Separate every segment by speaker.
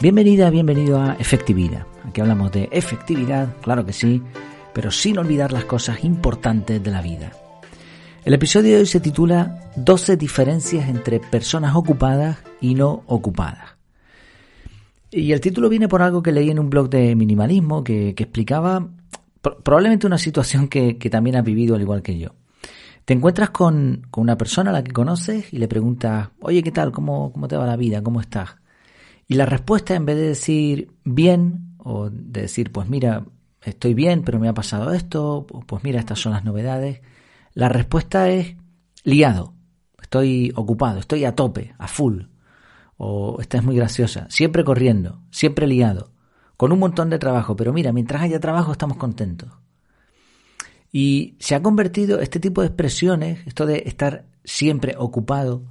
Speaker 1: Bienvenida, bienvenido a Efectividad. Aquí hablamos de efectividad, claro que sí, pero sin olvidar las cosas importantes de la vida. El episodio de hoy se titula 12 diferencias entre personas ocupadas y no ocupadas. Y el título viene por algo que leí en un blog de minimalismo que, explicaba probablemente una situación que, también has vivido al igual que yo. Te encuentras con, una persona a la que conoces y le preguntas, oye, ¿qué tal? ¿Cómo, ¿Cómo te va la vida? ¿Cómo estás? Y la respuesta, en vez de decir bien, o de decir, pues mira, estoy bien, pero me ha pasado esto, pues mira, estas son las novedades, la respuesta es liado, estoy ocupado, estoy a tope, a full, o esta es muy graciosa, siempre corriendo, siempre liado, con un montón de trabajo, pero mira, mientras haya trabajo estamos contentos. Y se ha convertido este tipo de expresiones, esto de estar siempre ocupado,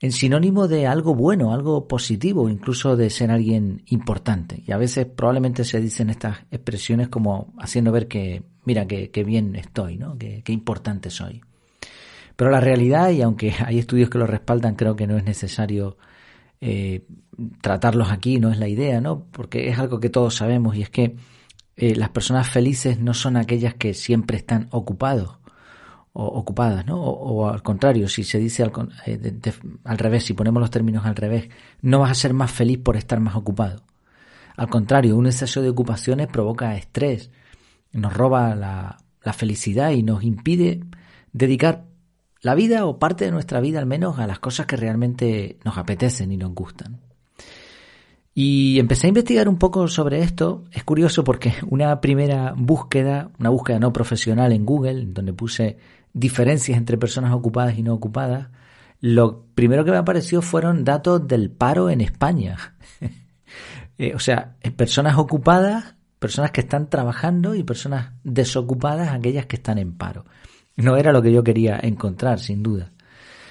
Speaker 1: en sinónimo de algo bueno, algo positivo, incluso de ser alguien importante. Y a veces probablemente se dicen estas expresiones como haciendo ver que, mira, que, bien estoy, ¿no? Que, importante soy. Pero la realidad, y aunque hay estudios que lo respaldan, creo que no es necesario eh, tratarlos aquí, no es la idea, ¿no? Porque es algo que todos sabemos y es que eh, las personas felices no son aquellas que siempre están ocupados ocupadas, ¿no? O, al contrario, si se dice al, eh, al revés, si ponemos los términos al revés, no vas a ser más feliz por estar más ocupado. Al contrario, un exceso de ocupaciones provoca estrés, nos roba la, la felicidad y nos impide dedicar la vida o parte de nuestra vida al menos a las cosas que realmente nos apetecen y nos gustan. Y empecé a investigar un poco sobre esto. Es curioso porque una primera búsqueda, una búsqueda no profesional en Google, donde puse diferencias entre personas ocupadas y no ocupadas, lo primero que me apareció fueron datos del paro en España. Eh, o sea, personas ocupadas, personas que están trabajando y personas desocupadas, aquellas que están en paro. No era lo que yo quería encontrar, sin duda.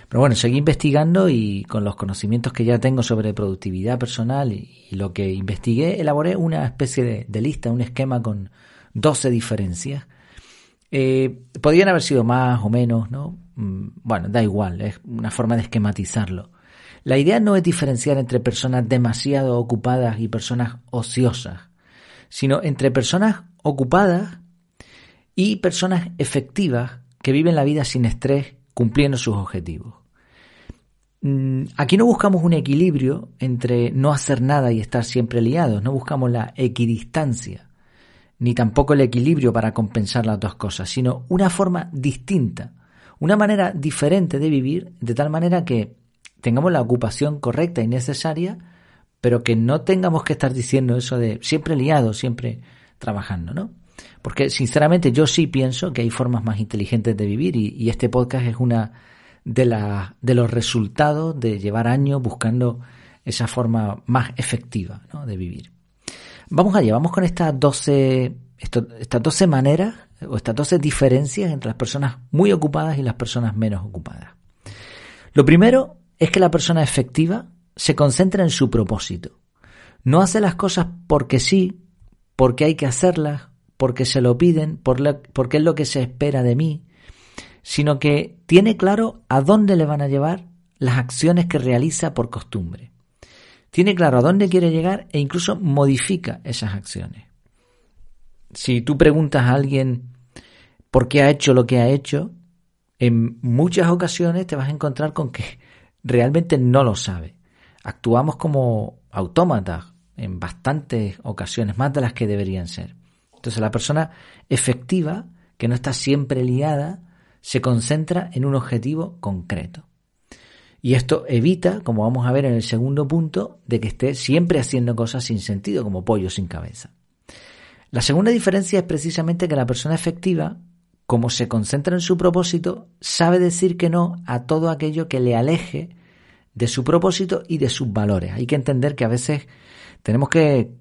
Speaker 1: Pero bueno, seguí investigando y con los conocimientos que ya tengo sobre productividad personal y, lo que investigué, elaboré una especie de, de lista, un esquema con 12 diferencias eh, podrían haber sido más o menos, ¿no? Mm, bueno, da igual, es una forma de esquematizarlo. La idea no es diferenciar entre personas demasiado ocupadas y personas ociosas, sino entre personas ocupadas y personas efectivas que viven la vida sin estrés cumpliendo sus objetivos. Mm, aquí no buscamos un equilibrio entre no hacer nada y estar siempre liados, no buscamos la equidistancia ni tampoco el equilibrio para compensar las dos cosas, sino una forma distinta, una manera diferente de vivir, de tal manera que tengamos la ocupación correcta y necesaria, pero que no tengamos que estar diciendo eso de siempre liado, siempre trabajando, ¿no? Porque sinceramente yo sí pienso que hay formas más inteligentes de vivir y, este podcast es una de, la, de los resultados de llevar años buscando esa forma más efectiva ¿no? de vivir. Vamos allá, vamos con estas 12, estas 12 maneras o estas 12 diferencias entre las personas muy ocupadas y las personas menos ocupadas. Lo primero es que la persona efectiva se concentra en su propósito. No hace las cosas porque sí, porque hay que hacerlas, porque se lo piden, porque es lo que se espera de mí, sino que tiene claro a dónde le van a llevar las acciones que realiza por costumbre. Tiene claro a dónde quiere llegar e incluso modifica esas acciones. Si tú preguntas a alguien por qué ha hecho lo que ha hecho, en muchas ocasiones te vas a encontrar con que realmente no lo sabe. Actuamos como autómatas en bastantes ocasiones, más de las que deberían ser. Entonces la persona efectiva, que no está siempre liada, se concentra en un objetivo concreto. Y esto evita, como vamos a ver en el segundo punto, de que esté siempre haciendo cosas sin sentido, como pollo sin cabeza. La segunda diferencia es precisamente que la persona efectiva, como se concentra en su propósito, sabe decir que no a todo aquello que le aleje de su propósito y de sus valores. Hay que entender que a veces tenemos que,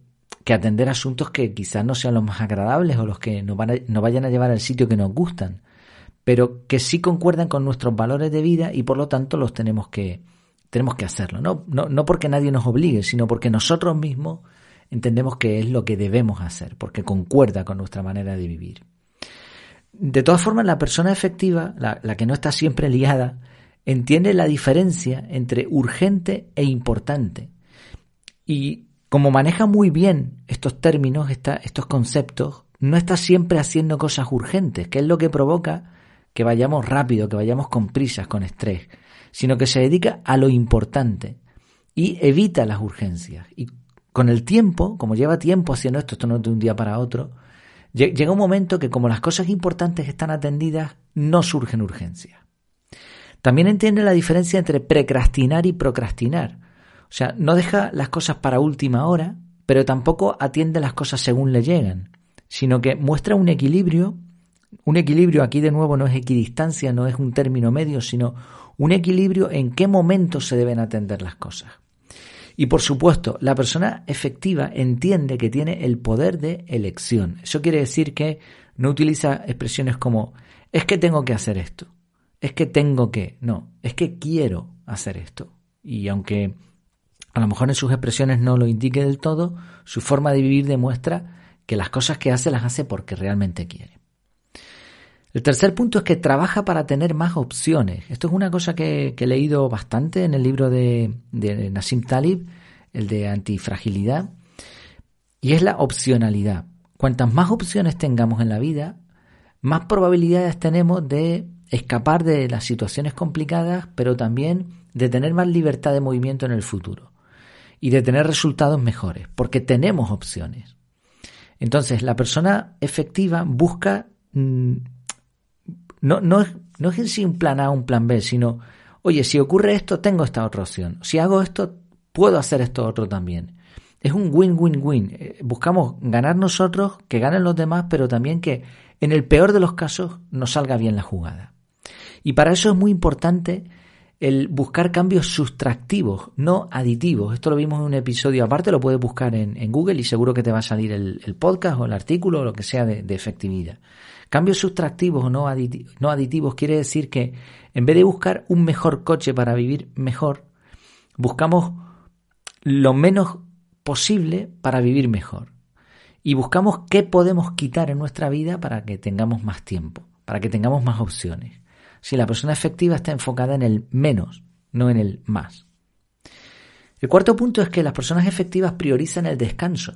Speaker 1: atender asuntos que quizás no sean los más agradables o los que nos, van nos vayan a llevar al sitio que nos gustan pero que sí concuerdan con nuestros valores de vida y por lo tanto los tenemos que, tenemos que hacerlo. ¿no? No, no porque nadie nos obligue, sino porque nosotros mismos entendemos que es lo que debemos hacer, porque concuerda con nuestra manera de vivir. De todas formas, la persona efectiva, la, la que no está siempre liada, entiende la diferencia entre urgente e importante. Y como maneja muy bien estos términos, estos conceptos, no está siempre haciendo cosas urgentes, que es lo que provoca que vayamos rápido, que vayamos con prisas, con estrés, sino que se dedica a lo importante y evita las urgencias. Y con el tiempo, como lleva tiempo haciendo esto, esto no es de un día para otro, llega un momento que como las cosas importantes están atendidas, no surgen urgencias. También entiende la diferencia entre precrastinar y procrastinar. O sea, no deja las cosas para última hora, pero tampoco atiende las cosas según le llegan, sino que muestra un equilibrio. Un equilibrio aquí de nuevo no es equidistancia, no es un término medio, sino un equilibrio en qué momento se deben atender las cosas. Y por supuesto, la persona efectiva entiende que tiene el poder de elección. Eso quiere decir que no utiliza expresiones como es que tengo que hacer esto, es que tengo que, no, es que quiero hacer esto. Y aunque a lo mejor en sus expresiones no lo indique del todo, su forma de vivir demuestra que las cosas que hace las hace porque realmente quiere. El tercer punto es que trabaja para tener más opciones. Esto es una cosa que, he leído bastante en el libro de, de Nassim Talib, el de antifragilidad, y es la opcionalidad. Cuantas más opciones tengamos en la vida, más probabilidades tenemos de escapar de las situaciones complicadas, pero también de tener más libertad de movimiento en el futuro y de tener resultados mejores, porque tenemos opciones. Entonces, la persona efectiva busca, no, no, no es en sí un plan A, un plan B, sino, oye, si ocurre esto, tengo esta otra opción. Si hago esto, puedo hacer esto otro también. Es un win-win-win. Eh, buscamos ganar nosotros, que ganen los demás, pero también que en el peor de los casos nos salga bien la jugada. Y para eso es muy importante el buscar cambios sustractivos, no aditivos. Esto lo vimos en un episodio aparte, lo puedes buscar en, Google y seguro que te va a salir el, podcast o el artículo o lo que sea de, efectividad. Cambios sustractivos o no, no aditivos quiere decir que en vez de buscar un mejor coche para vivir mejor, buscamos lo menos posible para vivir mejor. Y buscamos qué podemos quitar en nuestra vida para que tengamos más tiempo, para que tengamos más opciones si la persona efectiva está enfocada en el menos, no en el más. El cuarto punto es que las personas efectivas priorizan el descanso.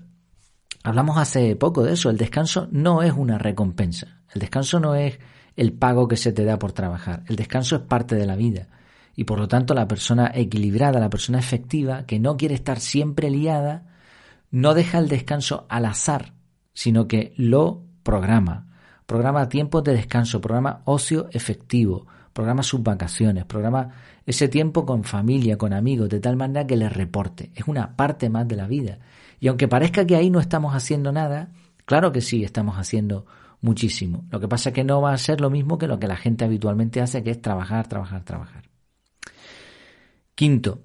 Speaker 1: Hablamos hace poco de eso, el descanso no es una recompensa, el descanso no es el pago que se te da por trabajar, el descanso es parte de la vida. Y por lo tanto la persona equilibrada, la persona efectiva, que no quiere estar siempre liada, no deja el descanso al azar, sino que lo programa, programa tiempos de descanso, programa ocio efectivo, programa sus vacaciones, programa ese tiempo con familia, con amigos, de tal manera que les reporte. Es una parte más de la vida. Y aunque parezca que ahí no estamos haciendo nada, claro que sí estamos haciendo muchísimo. Lo que pasa es que no va a ser lo mismo que lo que la gente habitualmente hace, que es trabajar, trabajar, trabajar. Quinto,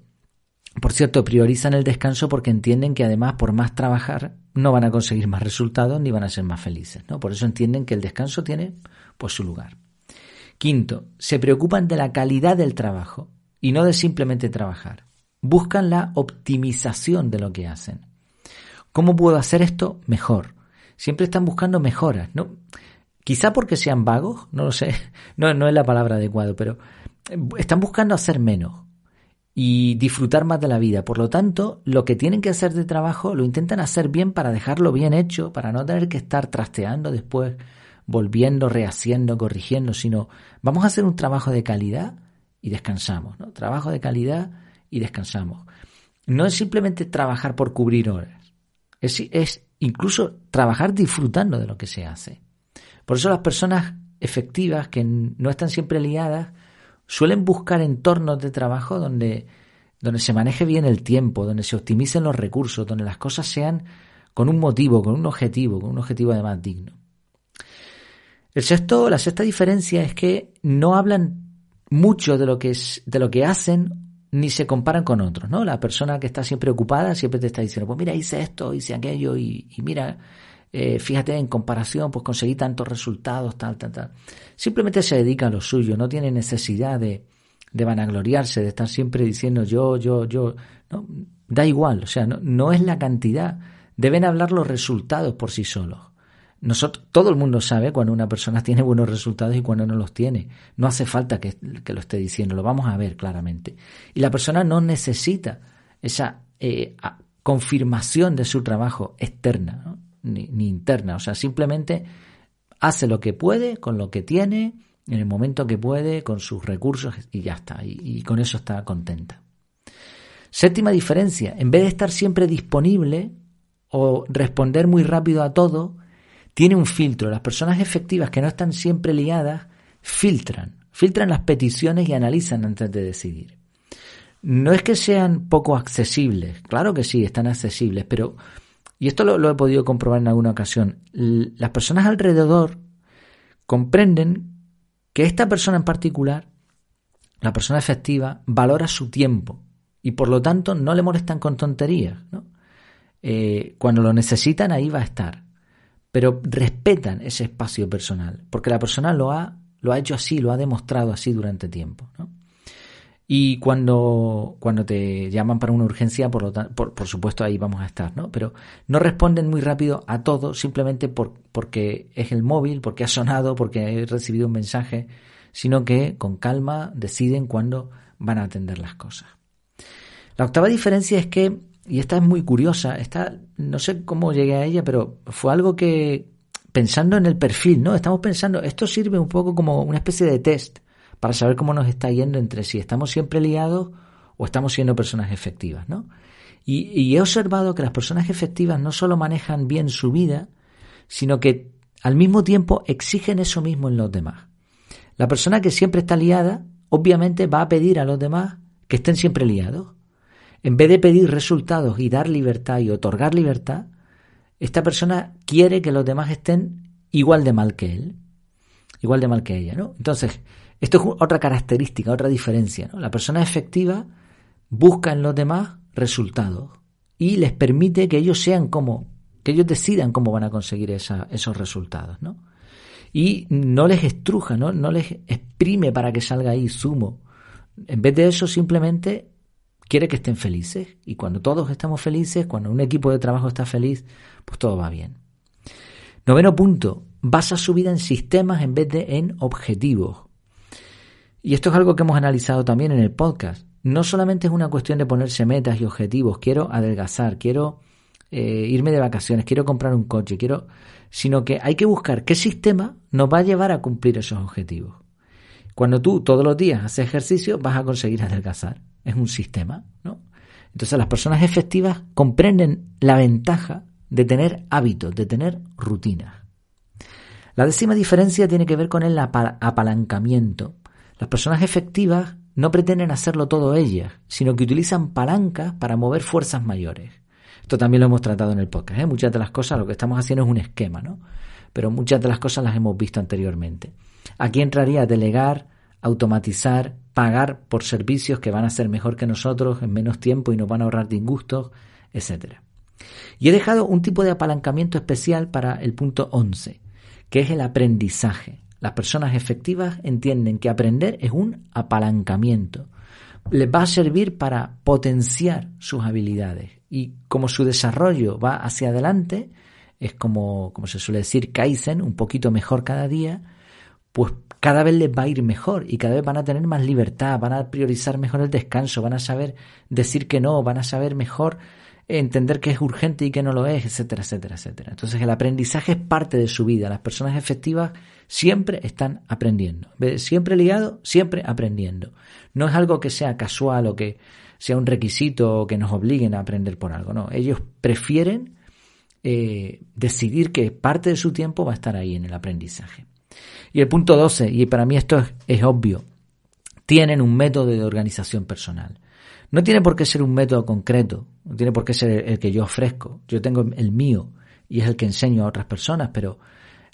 Speaker 1: por cierto, priorizan el descanso porque entienden que además por más trabajar no van a conseguir más resultados ni van a ser más felices. ¿no? Por eso entienden que el descanso tiene pues, su lugar. Quinto, se preocupan de la calidad del trabajo y no de simplemente trabajar. Buscan la optimización de lo que hacen. ¿Cómo puedo hacer esto mejor? Siempre están buscando mejoras. ¿no? Quizá porque sean vagos, no lo sé, no, no es la palabra adecuada, pero están buscando hacer menos y disfrutar más de la vida. Por lo tanto, lo que tienen que hacer de trabajo lo intentan hacer bien para dejarlo bien hecho, para no tener que estar trasteando después, volviendo, rehaciendo, corrigiendo, sino vamos a hacer un trabajo de calidad y descansamos, ¿no? Trabajo de calidad y descansamos. No es simplemente trabajar por cubrir horas, es, es incluso trabajar disfrutando de lo que se hace. Por eso las personas efectivas que no están siempre liadas, suelen buscar entornos de trabajo donde, donde se maneje bien el tiempo, donde se optimicen los recursos, donde las cosas sean con un motivo, con un objetivo, con un objetivo además digno. El sexto, la sexta diferencia es que no hablan mucho de lo que es, de lo que hacen ni se comparan con otros, ¿no? La persona que está siempre ocupada siempre te está diciendo, pues mira, hice esto, hice aquello y, y mira, eh, fíjate, en comparación, pues conseguí tantos resultados, tal, tal, tal. Simplemente se dedica a lo suyo, no tiene necesidad de, de vanagloriarse, de estar siempre diciendo yo, yo, yo. No, da igual, o sea, no, no es la cantidad, deben hablar los resultados por sí solos. Nosotros, todo el mundo sabe cuando una persona tiene buenos resultados y cuando no los tiene. No hace falta que, que lo esté diciendo, lo vamos a ver claramente. Y la persona no necesita esa eh, confirmación de su trabajo externa, ni, interna. O sea, simplemente hace lo que puede con lo que tiene, en el momento que puede, con sus recursos y ya está. y con eso está contenta. Séptima diferencia, en vez de estar siempre disponible o responder muy rápido a todo, tiene un filtro. Las personas efectivas que no están siempre liadas filtran, filtran las peticiones y analizan antes de decidir. No es que sean poco accesibles, claro que sí, están accesibles, pero, y esto lo, he podido comprobar en alguna ocasión, las personas alrededor comprenden que esta persona en particular, la persona efectiva, valora su tiempo y por lo tanto no le molestan con tonterías. Eh, cuando lo necesitan, ahí va a estar pero respetan ese espacio personal, porque la persona lo ha, lo ha hecho así, lo ha demostrado así durante tiempo. Y cuando, cuando te llaman para una urgencia, por, lo por, supuesto ahí vamos a estar, ¿no? Pero no responden muy rápido a todo simplemente por, porque es el móvil, porque ha sonado, porque he recibido un mensaje, sino que con calma deciden cuándo van a atender las cosas. La octava diferencia es que y esta es muy curiosa, esta, no sé cómo llegué a ella, pero fue algo que, pensando en el perfil, ¿no? Estamos pensando, esto sirve un poco como una especie de test para saber cómo nos está yendo entre si estamos siempre liados o estamos siendo personas efectivas, ¿no? Y, y he observado que las personas efectivas no solo manejan bien su vida, sino que al mismo tiempo exigen eso mismo en los demás. La persona que siempre está liada, obviamente va a pedir a los demás que estén siempre liados. En vez de pedir resultados y dar libertad y otorgar libertad, esta persona quiere que los demás estén igual de mal que él, igual de mal que ella, ¿no? Entonces, esto es otra característica, otra diferencia, ¿no? La persona efectiva busca en los demás resultados y les permite que ellos sean como, que ellos decidan cómo van a conseguir esos resultados, ¿no? Y no les estruja, ¿no? No les exprime para que salga ahí zumo. En vez de eso, simplemente quiere que estén felices y cuando todos estamos felices, cuando un equipo de trabajo está feliz, pues todo va bien. Noveno punto, basa su vida en sistemas en vez de en objetivos. Y esto es algo que hemos analizado también en el podcast. No solamente es una cuestión de ponerse metas y objetivos, quiero adelgazar, quiero eh, irme de vacaciones, quiero comprar un coche, quiero, sino que hay que buscar qué sistema nos va a llevar a cumplir esos objetivos. Cuando tú todos los días haces ejercicio, vas a conseguir adelgazar es un sistema, ¿no? Entonces las personas efectivas comprenden la ventaja de tener hábitos, de tener rutinas. La décima diferencia tiene que ver con el apalancamiento. Las personas efectivas no pretenden hacerlo todo ellas, sino que utilizan palancas para mover fuerzas mayores. Esto también lo hemos tratado en el podcast. ¿eh? Muchas de las cosas lo que estamos haciendo es un esquema, ¿no? Pero muchas de las cosas las hemos visto anteriormente. Aquí entraría delegar, automatizar, pagar por servicios que van a ser mejor que nosotros en menos tiempo y nos van a ahorrar disgustos, etc. Y he dejado un tipo de apalancamiento especial para el punto 11, que es el aprendizaje. Las personas efectivas entienden que aprender es un apalancamiento. Les va a servir para potenciar sus habilidades. Y como su desarrollo va hacia adelante, es como, como se suele decir, Kaizen, un poquito mejor cada día, pues cada vez les va a ir mejor y cada vez van a tener más libertad, van a priorizar mejor el descanso, van a saber decir que no, van a saber mejor entender que es urgente y que no lo es, etcétera, etcétera, etcétera. Entonces el aprendizaje es parte de su vida. Las personas efectivas siempre están aprendiendo. Siempre ligado, siempre aprendiendo. No es algo que sea casual o que sea un requisito o que nos obliguen a aprender por algo. No, ellos prefieren eh, decidir que parte de su tiempo va a estar ahí en el aprendizaje. Y el punto 12, y para mí esto es, obvio, tienen un método de organización personal. No tiene por qué ser un método concreto, no tiene por qué ser el que yo ofrezco. Yo tengo el mío y es el que enseño a otras personas, pero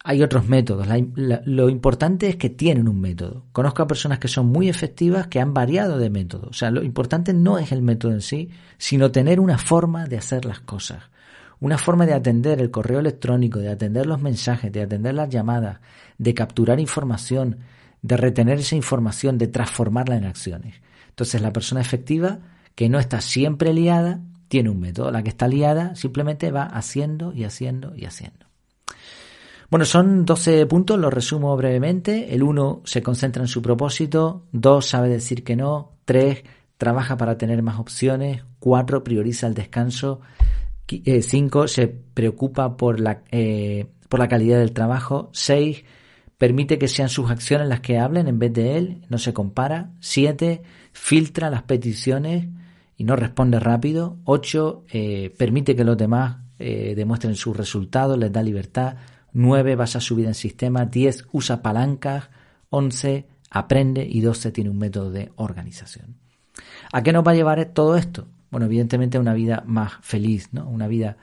Speaker 1: hay otros métodos. lo importante es que tienen un método. Conozco a personas que son muy efectivas que han variado de método. O sea, lo importante no es el método en sí, sino tener una forma de hacer las cosas. Una forma de atender el correo electrónico, de atender los mensajes, de atender las llamadas, de capturar información, de retener esa información, de transformarla en acciones. Entonces la persona efectiva que no está siempre liada tiene un método. La que está liada simplemente va haciendo y haciendo y haciendo. Bueno, son 12 puntos, los resumo brevemente. El 1 se concentra en su propósito, 2 sabe decir que no, 3 trabaja para tener más opciones, 4 prioriza el descanso 5. se preocupa por la, por la calidad del trabajo. 6. permite que sean sus acciones las que hablen en vez de él, no se compara. 7. filtra las peticiones y no responde rápido. 8. permite que los demás demuestren sus resultados, les da libertad. 9. Basa su vida en sistemas. 10. Usa palancas. 11. Aprende. Y 12. Tiene un método de organización. ¿A qué nos va a llevar todo esto? Bueno, evidentemente una vida más feliz, ¿no? Una vida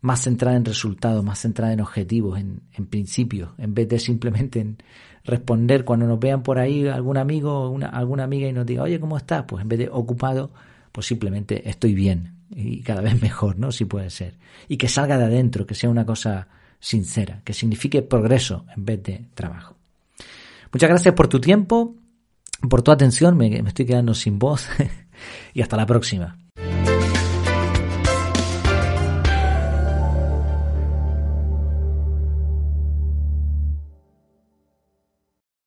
Speaker 1: más centrada en resultados, más centrada en objetivos, en, principios, en vez de simplemente en responder cuando nos vean por ahí algún amigo o una, alguna amiga y nos diga, oye, ¿cómo estás? Pues en vez de ocupado, pues simplemente estoy bien y cada vez mejor, ¿no? Si puede ser. Y que salga de adentro, que sea una cosa sincera, que signifique progreso en vez de trabajo. Muchas gracias por tu tiempo, por tu atención, me estoy quedando sin voz y hasta la próxima.